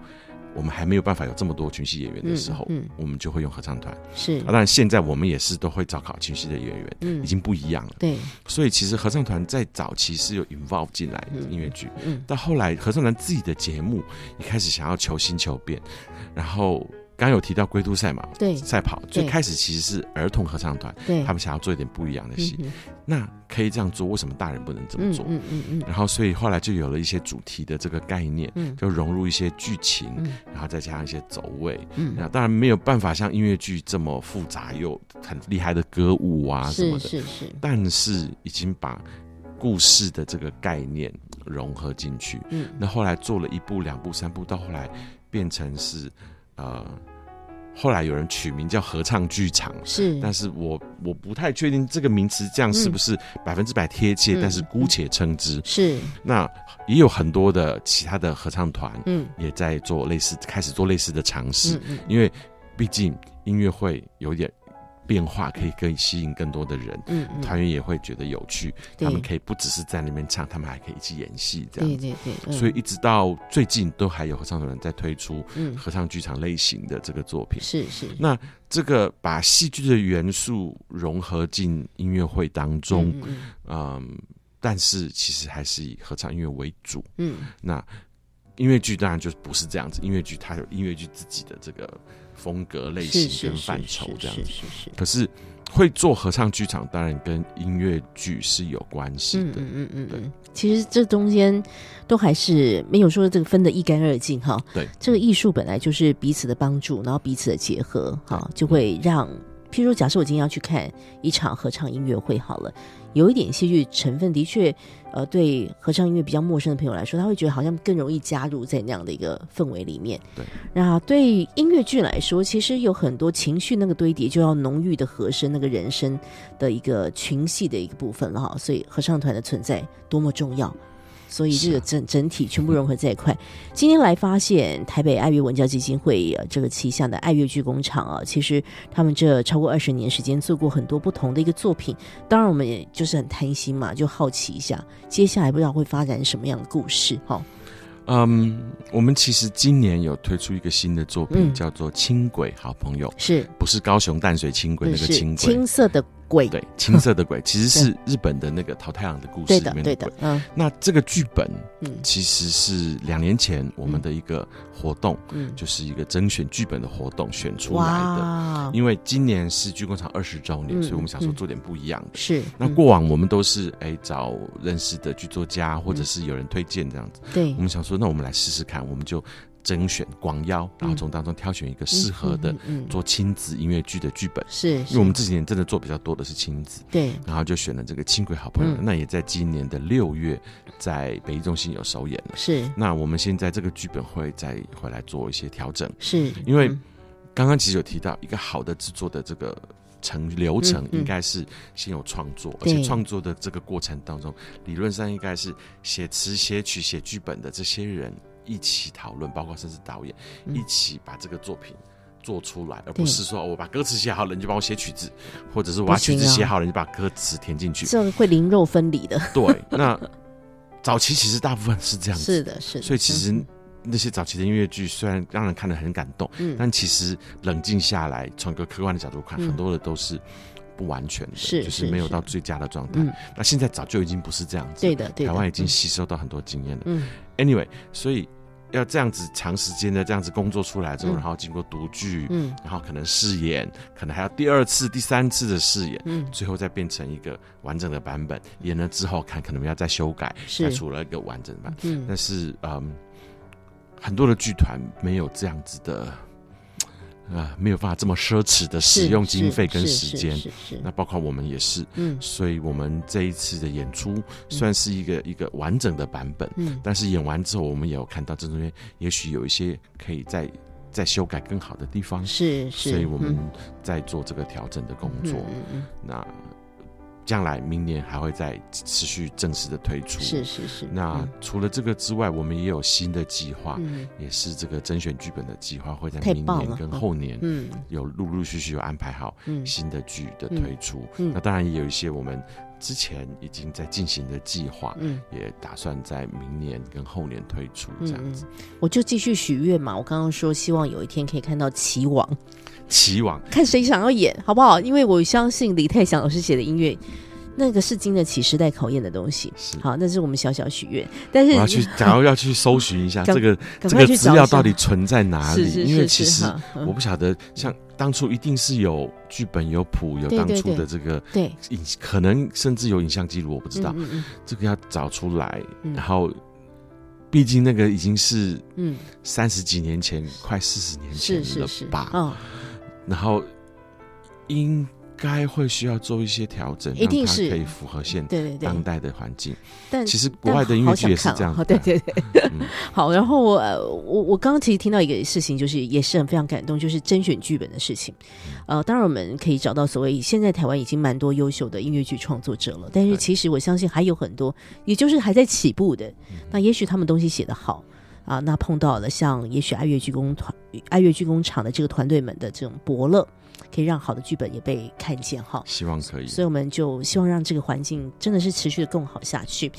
我们还没有办法有这么多群戏演员的时候，嗯嗯我们就会用合唱团。是啊，当然现在我们也是都会找考群戏的演员，嗯已经不一样了。对所以其实合唱团在早期是有 involve 进来音乐剧，嗯到后来合唱团自己的节目也开始想要求新求变，然后。刚有提到龟兔赛马，对赛跑，最对开始其实是儿童合唱团，对，他们想要做一点不一样的戏，嗯那可以这样做，为什么大人不能这么嗯做？嗯嗯嗯然后，所以后来就有了一些主题的这个概念，嗯就融入一些剧情，嗯然后再加上一些走位。嗯那当然没有办法像音乐剧这么复杂又很厉害的歌舞啊什么的，是是是，但是已经把故事的这个概念融合进去。嗯那后来做了一部、两部、三部，到后来变成是呃，后来有人取名叫合唱剧场。是，但是我我不太确定这个名词这样是不是百分之百贴切，嗯。但是姑且称之。是。那也有很多的其他的合唱团嗯。也在做类似，开始做类似的尝试，嗯嗯。因为毕竟音乐会有点变化，可以可以吸引更多的人，嗯嗯，团员也会觉得有趣，他们可以不只是在那边唱，他们还可以一起演戏这样。对对对，嗯。所以一直到最近都还有合唱团在推出嗯。合唱剧场类型的这个作品。是是。那这个把戏剧的元素融合进音乐会当中，嗯，但是其实还是以合唱音乐为主。嗯。那音乐剧当然就不是这样子，音乐剧它有音乐剧自己的这个风格类型跟范畴是这样子。可是会做合唱剧场，当然跟音乐剧是有关系的。嗯嗯嗯嗯对嗯，其实这中间都还是没有说这个分得一干二净哈。对，这个艺术本来就是彼此的帮助，然后彼此的结合，哈，就会让，譬如说，假设我今天要去看一场合唱音乐会，好了，有一点戏剧成分，的确，呃，对合唱音乐比较陌生的朋友来说，他会觉得好像更容易加入在那样的一个氛围里面。对，那对音乐剧来说，其实有很多情绪那个堆叠，就要浓郁的和声，那个人声的一个群戏的一个部分了哈。所以合唱团的存在多么重要。所以这个整整体全部融合在一块。今天来发现台北爱乐文教基金会、呃、这个旗下的爱乐剧工厂啊，其实他们这超过二十年时间做过很多不同的一个作品。当然，我们也就是很贪心嘛，就好奇一下接下来不知道会发展什么样的故事哈。嗯，我们其实今年有推出一个新的作品，嗯叫做《轻轨好朋友》，是不是高雄淡水轻轨那个是轻轨青，色的鬼，对，青色的鬼，[LAUGHS] 其实是日本的那个桃太郎的故事里面的嗯。那这个剧本嗯。其实是两年前我们的一个活动，嗯，就是一个甄选剧本的活动选出来的。因为今年是剧工厂二十周年，嗯所以我们想说嗯。做点不一样的。是那嗯过往我们都是哎找认识的剧作家，或者是有人推荐这样子。对。我们想说，那我们来试试看，我们就甄选广邀，然后从当中挑选一个适合的做亲子音乐剧的剧本。是，因为我们这几年真的做比较多的是亲子，对。然后就选了这个轻轨好朋友，嗯。那也在今年的六月在北艺中心有首演了。是。那我们现在这个剧本会再回来做一些调整，是，因为嗯。刚刚其实有提到一个好的制作的这个程流程应该是先有创作，而且创作的这个过程当中，理论上应该是写词、写曲、写剧本的这些人一起讨论，包括甚至导演嗯。一起把这个作品。做出来，而不是说哦我把歌词写好了，你就帮我写曲子，或者是我把曲子写好了，你就把歌词填进去。这个会灵肉分离的，对，[LAUGHS] 那早期其实大部分是这样子，是的，是的，所以其实嗯。那些早期的音乐剧虽然让人看得很感动，嗯但其实冷静下来，从一个客观的角度看，嗯很多的都是不完全的，是就是没有到最佳的状态。嗯，那现在早就已经不是这样子，对的，对的，台湾已经嗯吸收到很多经验了。嗯。Anyway，所以要这样子长时间的这样子工作出来之后，嗯。然后经过读剧，嗯。然后可能试演，可能还要第二次、第三次的试演。嗯。最后再变成一个完整的版本，演了之后看可能要再修改，是。再出了一个完整版。嗯。但是嗯，很多的剧团没有这样子的，呃，没有办法这么奢侈的使用经费跟时间。那包括我们也是，嗯所以我们这一次的演出算是一个、一个完整的版本，嗯但是演完之后，我们也有看到这中间也许有一些可以再再修改更好的地方，是是，所以我们嗯在做这个调整的工作。嗯嗯那将来明年还会再持续正式的推出。嗯是是是，那嗯。除了这个之外，我们也有新的计划，嗯。也是这个甄选剧本的计划，会在明年跟后年嗯。有陆陆续续有安排好嗯。新的剧的推出。嗯。那当然也有一些我们之前已经在进行的计划，嗯。也打算在明年跟后年推出嗯这样子。嗯，我就继续许愿嘛。我刚刚说希望有一天可以看到棋王，期望。看谁想要演，好不好？因为我相信李泰祥老师写的音乐，那个是经得起时代考验的东西。好，那是我们小小许愿，但是我要去，假如要去搜寻一下 [LAUGHS] 这个这个资料到底存在哪里，是是因为其实我不晓得，像当初一定是有剧本、有谱、有当初的这个对，影，可能甚至有影像记录，我不知道，嗯嗯这个要找出来。嗯。然后，毕竟那个已经是嗯，三十几年前，快四十年前了是是是，吧？哦，然后应该会需要做一些调整，一定是可以符合现对对对当代的环境。但其实国外的音乐剧也是这样子 [LAUGHS] 对对对。嗯 [LAUGHS] 好，然后我呃我我刚刚其实听到一个事情，就是也是很非常感动，就是甄选剧本的事情。呃，当然我们可以找到所谓现在台湾已经蛮多优秀的音乐剧创作者了，但是其实我相信还有很多，也就是还在起步的。那也许他们东西写得好啊，那碰到了像也许爱乐剧工团、爱乐剧工厂的这个团队们的这种伯乐，可以让好的剧本也被看见哈。希望可以。所以我们就希望让这个环境真的是持续的更好下去。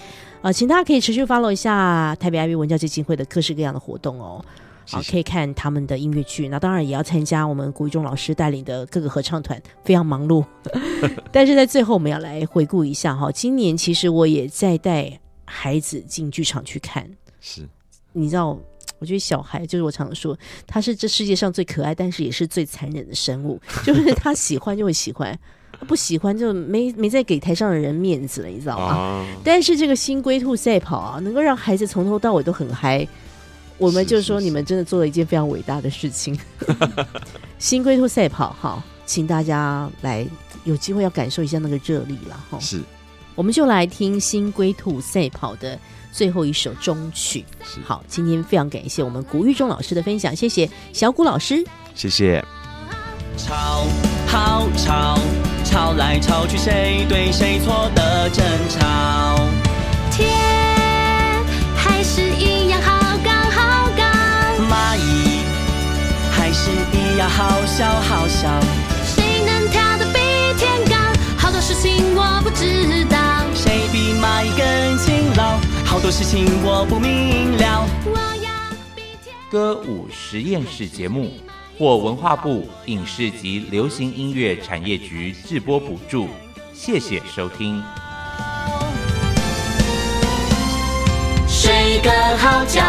啊、请大家可以持续 follow 一下台北爱乐文教基金会的各式各样的活动哦。好，可以看他们的音乐剧，那当然也要参加我们古一中老师带领的各个合唱团，非常忙碌。[LAUGHS] 但是在最后，我们要来回顾一下哈，今年其实我也在带孩子进剧场去看，是你知道，我觉得小孩就是我常说，他是这世界上最可爱，但是也是最残忍的生物。[LAUGHS] 就是他喜欢就会喜欢，他不喜欢就没没再给台上的人面子了，你知道吗？啊，但是这个新龟兔赛跑啊，能够让孩子从头到尾都很嗨，我们就是说你们真的做了一件非常伟大的事情。[LAUGHS] 新龟兔赛跑哈，请大家来有机会要感受一下那个热力了哈。是我们就来听新龟兔赛跑的最后一首终曲。好，今天非常感谢我们古玉忠老师的分享，谢谢小谷老师。谢谢。吵，好吵，吵来吵去，谁对谁错的争吵。天还是一样好高好高，蚂蚁还是一样好小好小。谁能跳得比天高？好多事情我不知道，谁比蚂蚁更多事情我不明了。歌舞实验室节目获文化部影视及流行音乐产业局制播补助，谢谢收听。睡个好觉，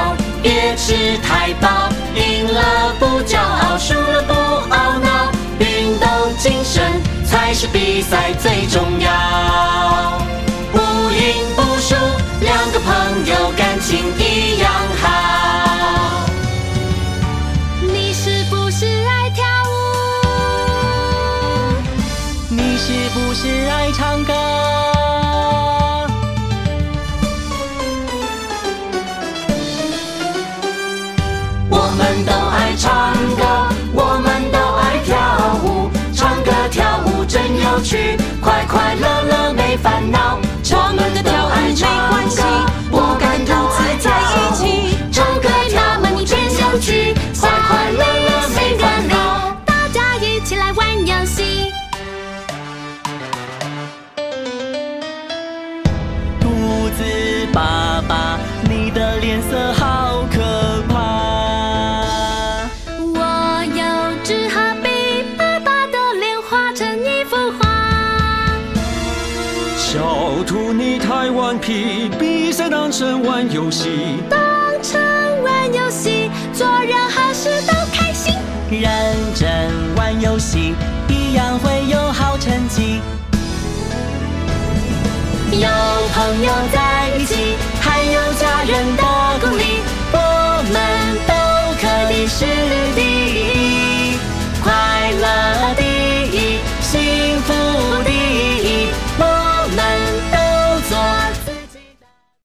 别吃太饱，赢了不骄傲，输了不懊恼，运动精神才是比赛最重要。情一样好。你是不是爱跳舞？你是不是爱唱歌？我们都爱唱歌，我们都爱跳舞，唱歌跳舞真有趣，快快乐乐没烦恼。我们的跳舞游戏。当成玩游戏，做任何事都开心。认真玩游戏，一样会有好成绩。有朋友在一起，还有家人